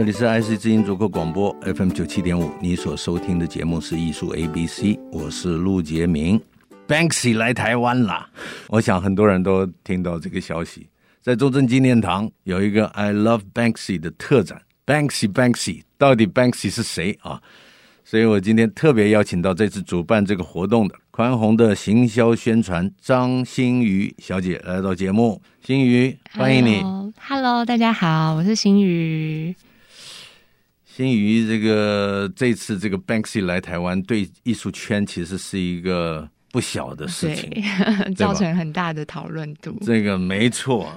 这里是 IC 之音逐客广播 FM 九七点五，你所收听的节目是艺术 A B C，我是陆杰明。Banksy 来台湾了，我想很多人都听到这个消息，在中正纪念堂有一个 I Love Banksy 的特展。Banksy Banksy，到底 Banksy 是谁啊？所以我今天特别邀请到这次主办这个活动的宽宏的行销宣传张欣瑜小姐来到节目。欣瑜，欢迎你。Hello，Hello，大家好，我是欣瑜。欣瑜，这个这次这个 Banksy 来台湾，对艺术圈其实是一个不小的事情，对 造成很大的讨论度。这个没错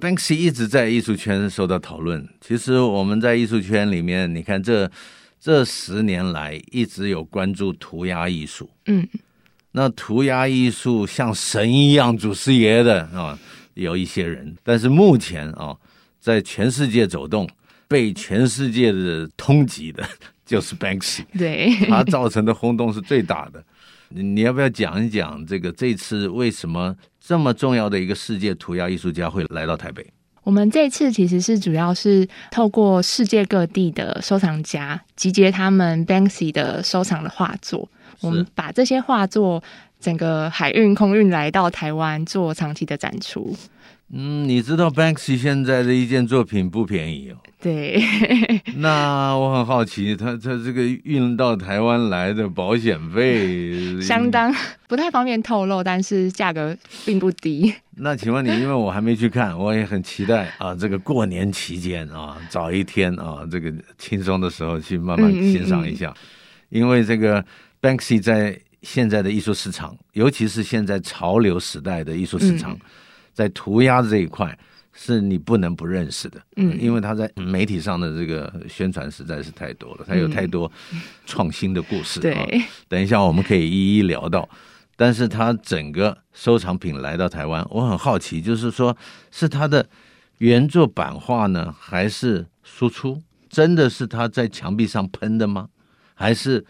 ，Banksy 一直在艺术圈受到讨论。其实我们在艺术圈里面，你看这这十年来一直有关注涂鸦艺术。嗯，那涂鸦艺术像神一样祖师爷的啊，有一些人，但是目前啊，在全世界走动。被全世界的通缉的，就是 Banksy，对，他造成的轰动是最大的。你要不要讲一讲这个这次为什么这么重要的一个世界涂鸦艺术家会来到台北？我们这次其实是主要是透过世界各地的收藏家集结他们 Banksy 的收藏的画作，我们把这些画作整个海运空运来到台湾做长期的展出。嗯，你知道 Banksy 现在的一件作品不便宜哦。对，那我很好奇，他他这个运到台湾来的保险费 相当不太方便透露，但是价格并不低。那请问你，因为我还没去看，我也很期待啊，这个过年期间啊，找一天啊，这个轻松的时候去慢慢欣赏一下，嗯嗯嗯，因为这个 Banksy 在现在的艺术市场，尤其是现在潮流时代的艺术市场。嗯在涂鸦这一块，是你不能不认识的，嗯，因为他在媒体上的这个宣传实在是太多了，他有太多创新的故事，对、嗯，等一下我们可以一一聊到。但是他整个收藏品来到台湾，我很好奇，就是说是他的原作版画呢，还是输出？真的是他在墙壁上喷的吗？还是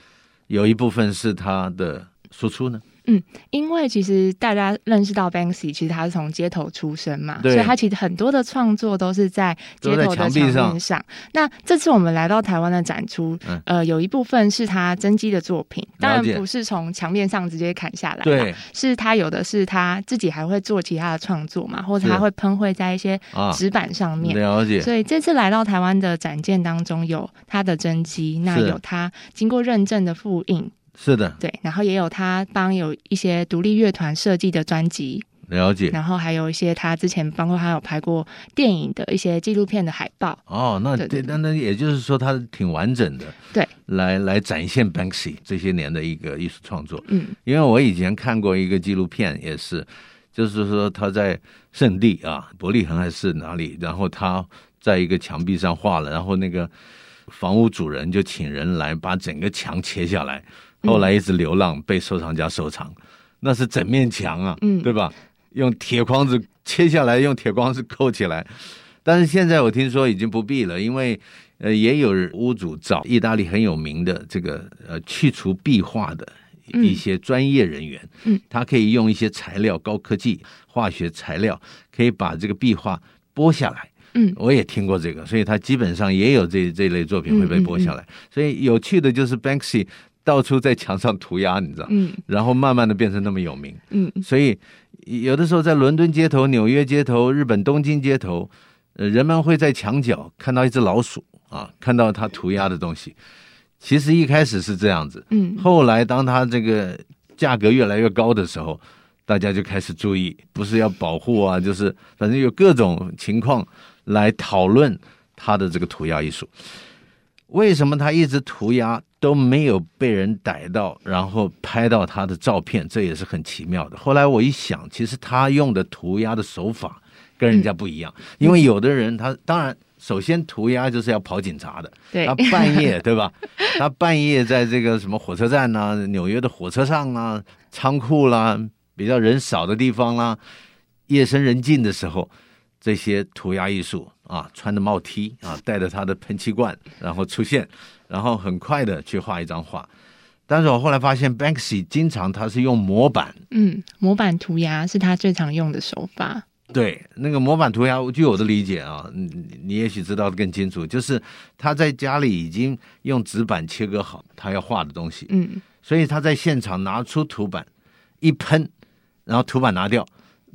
有一部分是他的输出呢？嗯，因为其实大家认识到 Banksy，其实他是从街头出身嘛，所以他其实很多的创作都是在街头的墙面上。上那这次我们来到台湾的展出，嗯、呃，有一部分是他真迹的作品，当然不是从墙面上直接砍下来，对，是他有的是他自己还会做其他的创作嘛，或者他会喷绘在一些纸板上面。了解。所以这次来到台湾的展件当中，有他的真迹，那有他经过认证的复印。是的，对，然后也有他帮有一些独立乐团设计的专辑，了解。然后还有一些他之前包括他有拍过电影的一些纪录片的海报。哦，那对，那那也就是说他挺完整的，对，来来展现 Banksy 这些年的一个艺术创作。嗯，因为我以前看过一个纪录片，也是，就是说他在圣地啊，伯利恒还是哪里，然后他在一个墙壁上画了，然后那个房屋主人就请人来把整个墙切下来。后来一直流浪，被收藏家收藏，那是整面墙啊，嗯，对吧？用铁框子切下来，用铁框子扣起来。但是现在我听说已经不必了，因为呃，也有屋主找意大利很有名的这个呃去除壁画的一些专业人员，嗯，他可以用一些材料，高科技化学材料，可以把这个壁画剥下来。嗯，我也听过这个，所以他基本上也有这这类作品会被剥下来。所以有趣的就是 Banksy。到处在墙上涂鸦，你知道？嗯，然后慢慢的变成那么有名。嗯，所以有的时候在伦敦街头、纽约街头、日本东京街头，呃，人们会在墙角看到一只老鼠啊，看到他涂鸦的东西。其实一开始是这样子，嗯，后来当他这个价格越来越高的时候，大家就开始注意，不是要保护啊，就是反正有各种情况来讨论他的这个涂鸦艺术。为什么他一直涂鸦？都没有被人逮到，然后拍到他的照片，这也是很奇妙的。后来我一想，其实他用的涂鸦的手法跟人家不一样，嗯、因为有的人他当然首先涂鸦就是要跑警察的，对，他半夜对吧？他半夜在这个什么火车站呐、啊、纽约的火车上啊、仓库啦、比较人少的地方啦，夜深人静的时候，这些涂鸦艺术。啊，穿着帽 T 啊，带着他的喷漆罐，然后出现，然后很快的去画一张画。但是我后来发现，Banksy 经常他是用模板，嗯，模板涂鸦是他最常用的手法。对，那个模板涂鸦，据我的理解啊，你你也许知道的更清楚，就是他在家里已经用纸板切割好他要画的东西，嗯，所以他在现场拿出图板一喷，然后图板拿掉，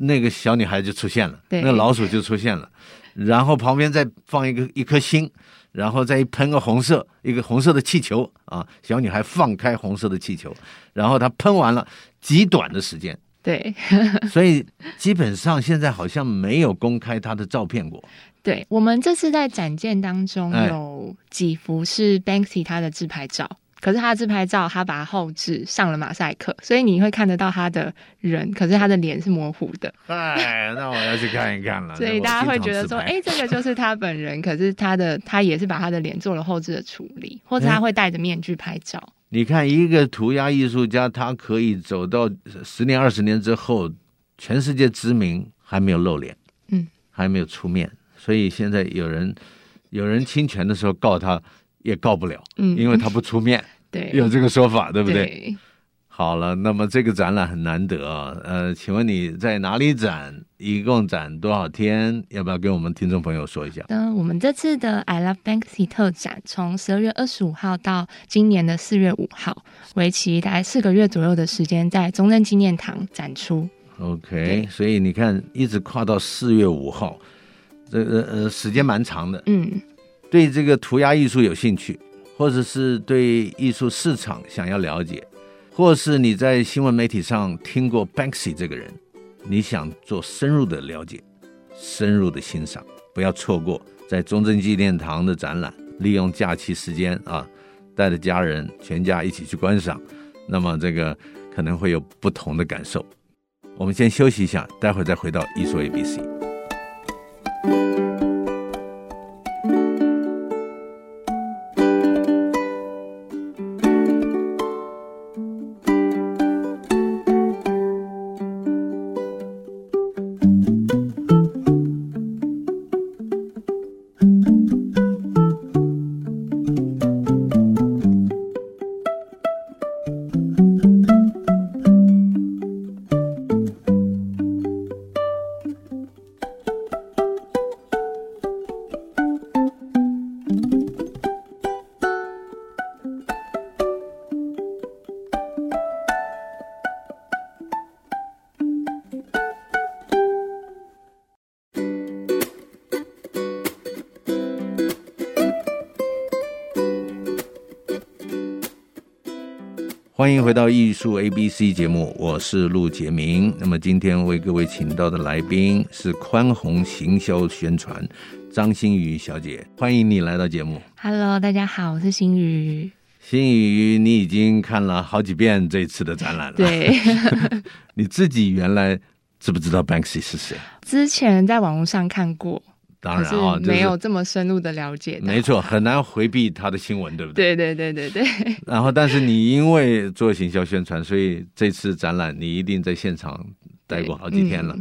那个小女孩就出现了，对，那个老鼠就出现了。然后旁边再放一个一颗星，然后再一喷个红色，一个红色的气球啊，小女孩放开红色的气球，然后她喷完了，极短的时间，对，所以基本上现在好像没有公开她的照片过。对，我们这次在展件当中有几幅是 Banksy 他的自拍照。可是他自拍照，他把它后置上了马赛克，所以你会看得到他的人，可是他的脸是模糊的。哎，那我要去看一看了。所以大家会觉得说，哎、欸，这个就是他本人，可是他的他也是把他的脸做了后置的处理，或者他会戴着面具拍照。你看，一个涂鸦艺术家，他可以走到十年、二十年之后，全世界知名还没有露脸，嗯，还没有出面，所以现在有人有人侵权的时候告他。也告不了，嗯，因为他不出面，对，有这个说法，对不对？对。好了，那么这个展览很难得啊，呃，请问你在哪里展？一共展多少天？要不要跟我们听众朋友说一下？嗯，我们这次的 I Love Banksy 特展从十二月二十五号到今年的四月五号，为期大概四个月左右的时间，在中正纪念堂展出。OK，所以你看，一直跨到四月五号，这个呃时间蛮长的，嗯。对这个涂鸦艺术有兴趣，或者是对艺术市场想要了解，或是你在新闻媒体上听过 Banksy 这个人，你想做深入的了解、深入的欣赏，不要错过在中正纪念堂的展览。利用假期时间啊，带着家人全家一起去观赏，那么这个可能会有不同的感受。我们先休息一下，待会儿再回到艺术 ABC。欢迎回到艺术 ABC 节目，我是陆杰明。那么今天为各位请到的来宾是宽宏行销宣传张欣瑜小姐，欢迎你来到节目。Hello，大家好，我是欣瑜。欣瑜，你已经看了好几遍这次的展览了。对，你自己原来知不知道 Banksy 是谁？之前在网络上看过。当然啊，没有这么深入的了解。没错，很难回避他的新闻，对不对？对对对对对。然后，但是你因为做行销宣传，所以这次展览你一定在现场待过好几天了。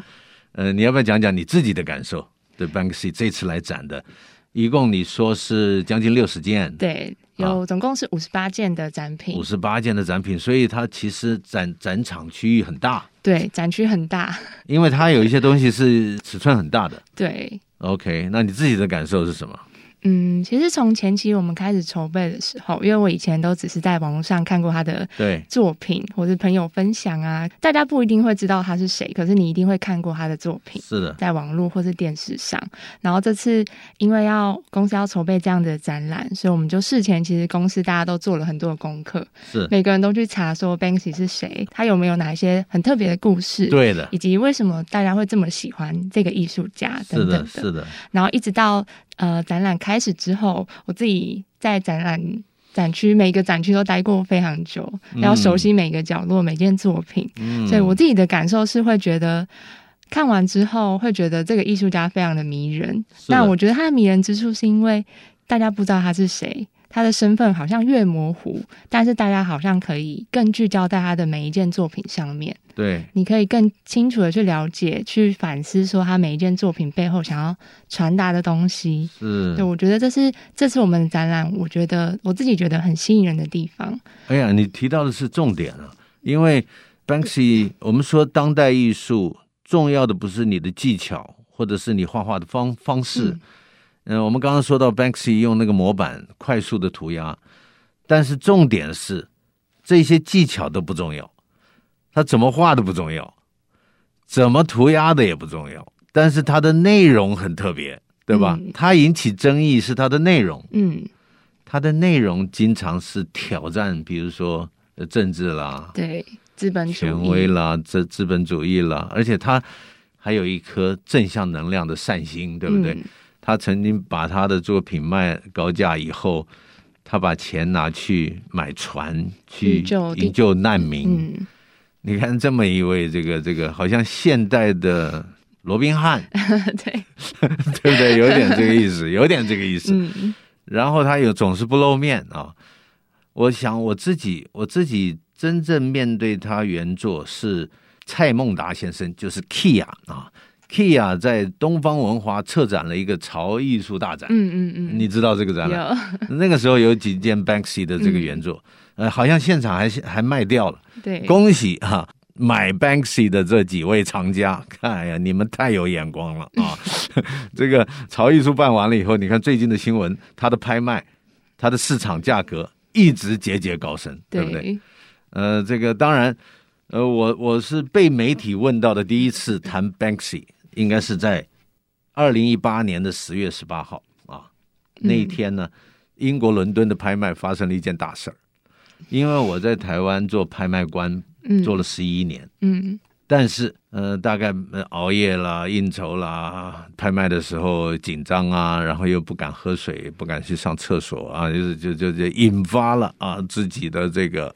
嗯、呃，你要不要讲讲你自己的感受？对，Banksy 这次来展的，一共你说是将近六十件。对，有总共是五十八件的展品。五十八件的展品，所以它其实展展场区域很大。对，展区很大。因为它有一些东西是尺寸很大的。对。OK，那你自己的感受是什么？嗯，其实从前期我们开始筹备的时候，因为我以前都只是在网络上看过他的对作品，或是朋友分享啊，大家不一定会知道他是谁，可是你一定会看过他的作品。是的，在网络或是电视上。然后这次因为要公司要筹备这样的展览，所以我们就事前其实公司大家都做了很多的功课，是每个人都去查说 Banksy 是谁，他有没有哪一些很特别的故事，对的，以及为什么大家会这么喜欢这个艺术家等等的，是的，是的。然后一直到。呃，展览开始之后，我自己在展览展区每个展区都待过非常久，然后熟悉每个角落、每件作品，嗯、所以我自己的感受是会觉得看完之后会觉得这个艺术家非常的迷人。那我觉得他的迷人之处是因为大家不知道他是谁。他的身份好像越模糊，但是大家好像可以更聚焦在他的每一件作品上面。对，你可以更清楚的去了解、去反思，说他每一件作品背后想要传达的东西。是，对，我觉得这是这次我们的展览，我觉得我自己觉得很吸引人的地方。哎呀，你提到的是重点了，因为 Banksy，我们说当代艺术重要的不是你的技巧，或者是你画画的方方式。嗯嗯、呃，我们刚刚说到 Banksy 用那个模板快速的涂鸦，但是重点是这些技巧都不重要，他怎么画都不重要，怎么涂鸦的也不重要，但是它的内容很特别，对吧？嗯、他引起争议是它的内容，嗯，它的内容经常是挑战，比如说政治啦，对，资本主义权威啦，这资本主义啦，而且他还有一颗正向能量的善心，对不对？嗯他曾经把他的作品卖高价以后，他把钱拿去买船去营救难民。嗯，你看这么一位这个这个好像现代的罗宾汉，对 对不对？有点这个意思，有点这个意思。嗯，然后他又总是不露面啊。我想我自己我自己真正面对他原作是蔡孟达先生，就是 Kia 啊。Kia 在东方文华策展了一个潮艺术大展，嗯嗯嗯，你知道这个展览？那个时候有几件 Banksy 的这个原作，嗯、呃，好像现场还还卖掉了。对，恭喜哈、啊，买 Banksy 的这几位藏家，哎呀，你们太有眼光了啊！这个潮艺术办完了以后，你看最近的新闻，它的拍卖，它的市场价格一直节节高升，对，对不对？呃，这个当然，呃，我我是被媒体问到的第一次谈 Banksy。应该是在二零一八年的十月十八号啊，那一天呢，英国伦敦的拍卖发生了一件大事儿。因为我在台湾做拍卖官，做了十一年，嗯，但是呃，大概熬夜啦、应酬啦，拍卖的时候紧张啊，然后又不敢喝水，不敢去上厕所啊，就是就就就引发了啊自己的这个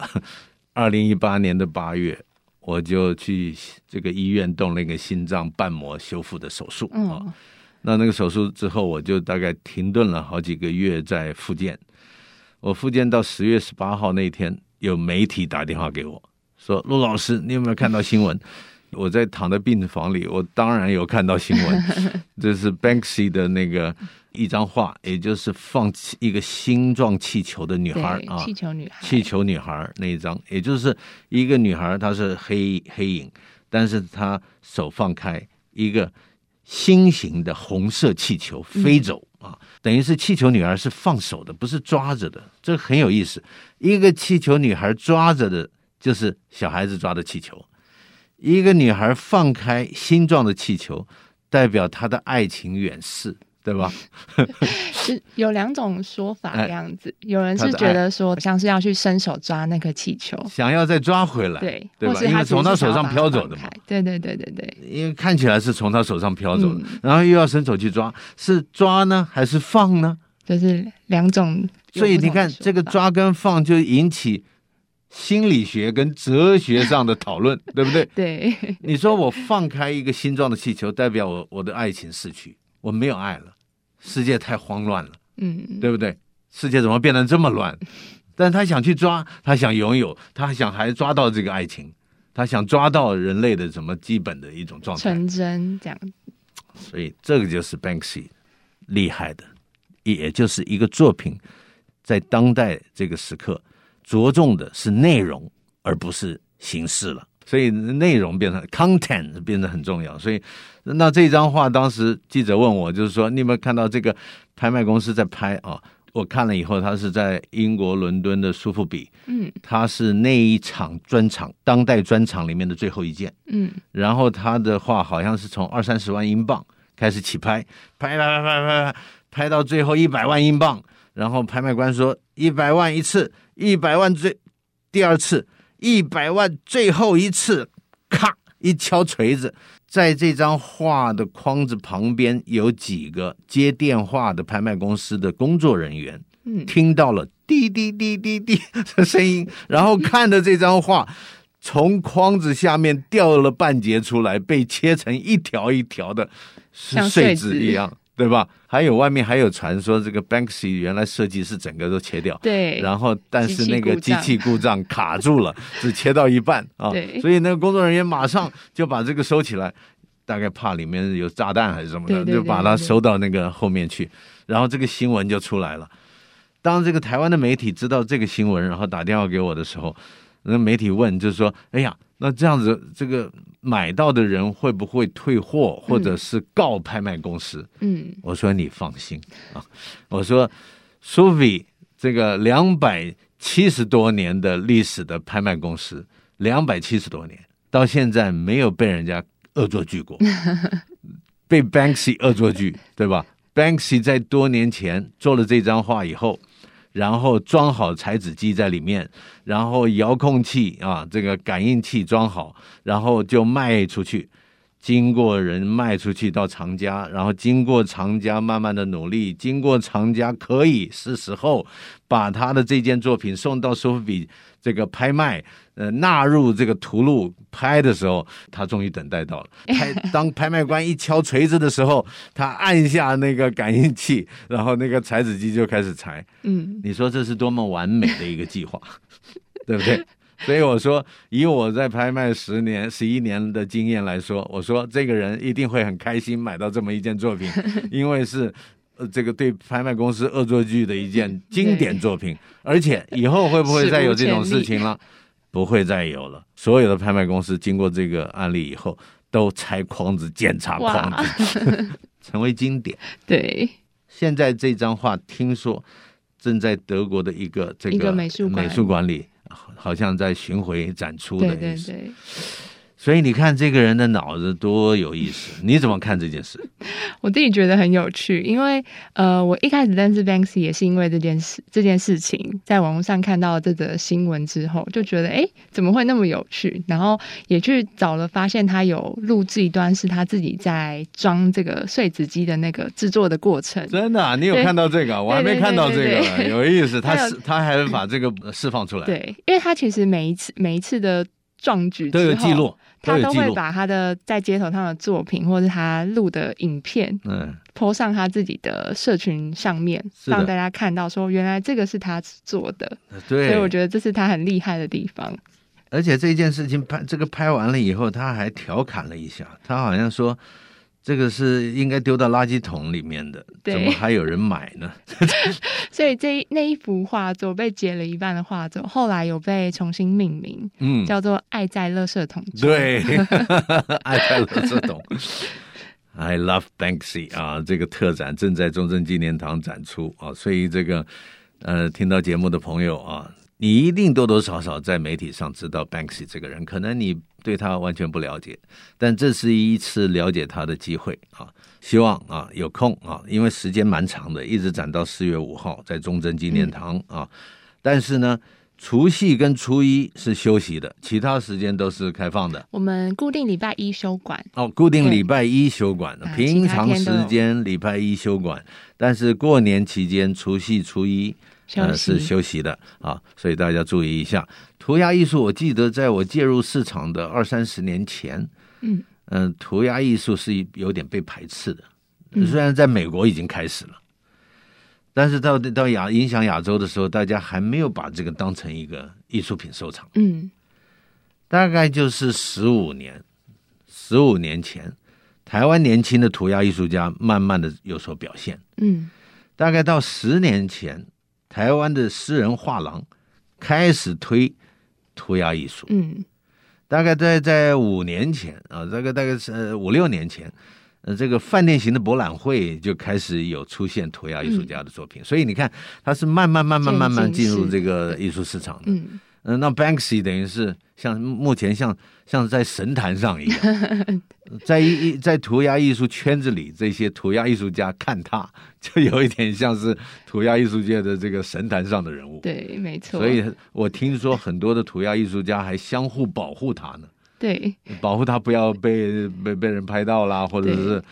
二零一八年的八月。我就去这个医院动了一个心脏瓣膜修复的手术啊，那那个手术之后，我就大概停顿了好几个月在复健。我复健到十月十八号那天，有媒体打电话给我说：“陆老师，你有没有看到新闻？”我在躺在病房里，我当然有看到新闻，这是 Banksy 的那个。一张画，也就是放一个星状气球的女孩啊，气球女孩，气球女孩那一张，也就是一个女孩，她是黑黑影，但是她手放开，一个心形的红色气球飞走啊，等于是气球女孩是放手的，不是抓着的，这很有意思。一个气球女孩抓着的，就是小孩子抓的气球；一个女孩放开心状的气球，代表她的爱情远逝。对吧？是有两种说法的样子，有人是觉得说像是要去伸手抓那个气球，想要再抓回来，对，对吧？因为从他手上飘走的嘛，对对对对对，因为看起来是从他手上飘走的，然后又要伸手去抓，是抓呢还是放呢？就是两种。所以你看，这个抓跟放就引起心理学跟哲学上的讨论，对不对？对。你说我放开一个心状的气球，代表我我的爱情逝去，我没有爱了。世界太慌乱了，嗯，对不对？世界怎么变得这么乱？但他想去抓，他想拥有，他想还抓到这个爱情，他想抓到人类的什么基本的一种状态，纯真这样。所以这个就是 Banksy 厉害的，也就是一个作品在当代这个时刻着重的是内容，而不是形式了。所以内容变成 content 变得很重要。所以那这张画，当时记者问我，就是说你有没有看到这个拍卖公司在拍啊？我看了以后，他是在英国伦敦的苏富比，嗯，他是那一场专场当代专场里面的最后一件，嗯，然后他的画好像是从二三十万英镑开始起拍，拍拍拍拍拍拍，拍到最后一百万英镑，然后拍卖官说一百万一次，一百万最第二次。一百万，最后一次，咔一敲锤子，在这张画的框子旁边有几个接电话的拍卖公司的工作人员，嗯，听到了滴滴滴滴滴 的声音，然后看着这张画从框子下面掉了半截出来，被切成一条一条的，是碎纸一样。对吧？还有外面还有传说，这个 Banksy 原来设计是整个都切掉，对。然后但是那个机器故障卡住了，只切到一半啊。对。所以那个工作人员马上就把这个收起来，大概怕里面有炸弹还是什么的，对对对对，就把它收到那个后面去。然后这个新闻就出来了。当这个台湾的媒体知道这个新闻，然后打电话给我的时候，那媒体问就是说：“哎呀。”那这样子，这个买到的人会不会退货，或者是告拍卖公司？嗯，我说你放心啊，我说，Sotheby 这个两百七十多年的历史的拍卖公司，两百七十多年到现在没有被人家恶作剧过，被 Banksy 恶作剧，对吧？Banksy 在多年前做了这张画以后。然后装好裁纸机在里面，然后遥控器啊，这个感应器装好，然后就卖出去。经过人卖出去到藏家，然后经过藏家慢慢的努力，经过藏家可以是时候把他的这件作品送到苏富比这个拍卖，呃，纳入这个图录拍的时候，他终于等待到了。拍当拍卖官一敲锤子的时候，他按下那个感应器，然后那个裁纸机就开始裁。嗯，你说这是多么完美的一个计划，对不对？所以我说，以我在拍卖十年、十一年的经验来说，我说这个人一定会很开心买到这么一件作品，因为是呃这个对拍卖公司恶作剧的一件经典作品，而且以后会不会再有这种事情了？不会再有了。所有的拍卖公司经过这个案例以后，都拆框子、检查框子，成为经典。对，现在这张画听说正在德国的一个这个美术美术馆里。好像在巡回展出的意思。对对对。所以你看这个人的脑子多有意思，你怎么看这件事？我自己觉得很有趣，因为呃，我一开始认识 Banksy 也是因为这件事，这件事情在网络上看到这则新闻之后，就觉得哎，怎么会那么有趣？然后也去找了，发现他有录制一段是他自己在装这个碎纸机的那个制作的过程。真的啊？你有看到这个？我还没看到这个，有意思。他是他还把这个释放出来。对，因为他其实每一次每一次的壮举都有记录。他都会把他的在街头上的作品，或者是他录的影片，嗯，po 上他自己的社群上面，让大家看到说，原来这个是他做的。对，所以我觉得这是他很厉害的地方。而且这件事情拍这个拍完了以后，他还调侃了一下，他好像说。这个是应该丢到垃圾桶里面的，怎么还有人买呢？所以这那一幅画作被截了一半的画作，后来有被重新命名，嗯，叫做“爱在垃圾桶”。对，爱在垃圾桶。I love Banksy 啊！这个特展正在中正纪念堂展出啊，所以这个呃，听到节目的朋友啊。你一定多多少少在媒体上知道 Banksy 这个人，可能你对他完全不了解，但这是一次了解他的机会啊！希望啊有空啊，因为时间蛮长的，一直展到四月五号在中正纪念堂啊。嗯、但是呢，除夕跟初一是休息的，其他时间都是开放的。我们固定礼拜一休馆哦，固定礼拜一休馆，平常时间礼拜一休馆，但是过年期间除夕初一。呃，是休息的啊，所以大家注意一下。涂鸦艺术，我记得在我介入市场的二三十年前，嗯嗯，涂鸦艺术是有点被排斥的。虽然在美国已经开始了，但是到到亚影响亚洲的时候，大家还没有把这个当成一个艺术品收藏。嗯，大概就是十五年，十五年前，台湾年轻的涂鸦艺术家慢慢的有所表现。嗯，大概到十年前。台湾的私人画廊开始推涂鸦艺术，嗯，大概在在五年前啊，这个大概是五六年前，呃，这个饭店型的博览会就开始有出现涂鸦艺术家的作品，嗯，所以你看，它是慢慢慢慢慢慢进入这个艺术市场的，嗯。嗯，那 Banksy 等于是像目前像像在神坛上一样，在一在涂鸦艺术圈子里，这些涂鸦艺术家看他，就有一点像是涂鸦艺术界的这个神坛上的人物。对，没错。所以我听说很多的涂鸦艺术家还相互保护他呢。对，保护他不要被被被人拍到啦，或者是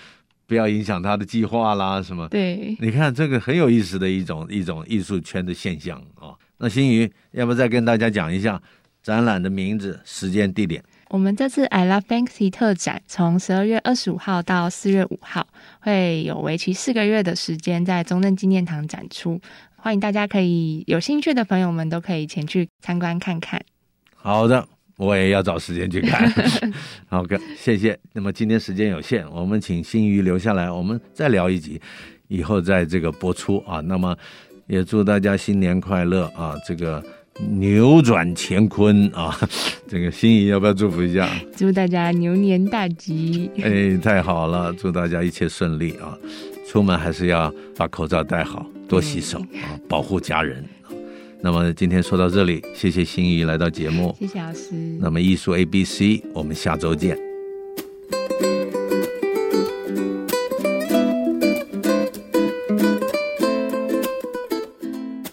不要影响他的计划啦，什么？对，你看这个很有意思的一种一种艺术圈的现象啊、哦。那新宇，要不再跟大家讲一下展览的名字、时间、地点？我们这次 I Love Banksy 特展从十二月二十五号到四月五号，会有为期四个月的时间在中正纪念堂展出。欢迎大家可以有兴趣的朋友们都可以前去参观看看。好的。我也要找时间去看，好的，谢谢。那么今天时间有限，我们请新瑜留下来，我们再聊一集，以后再这个播出啊。那么也祝大家新年快乐啊，这个扭转乾坤啊。这个心仪要不要祝福一下？祝大家牛年大吉！哎，太好了，祝大家一切顺利啊！出门还是要把口罩戴好，多洗手啊，保护家人。那么今天说到这里，谢谢心怡来到节目，谢谢老师。那么艺术 A B C，我们下周见。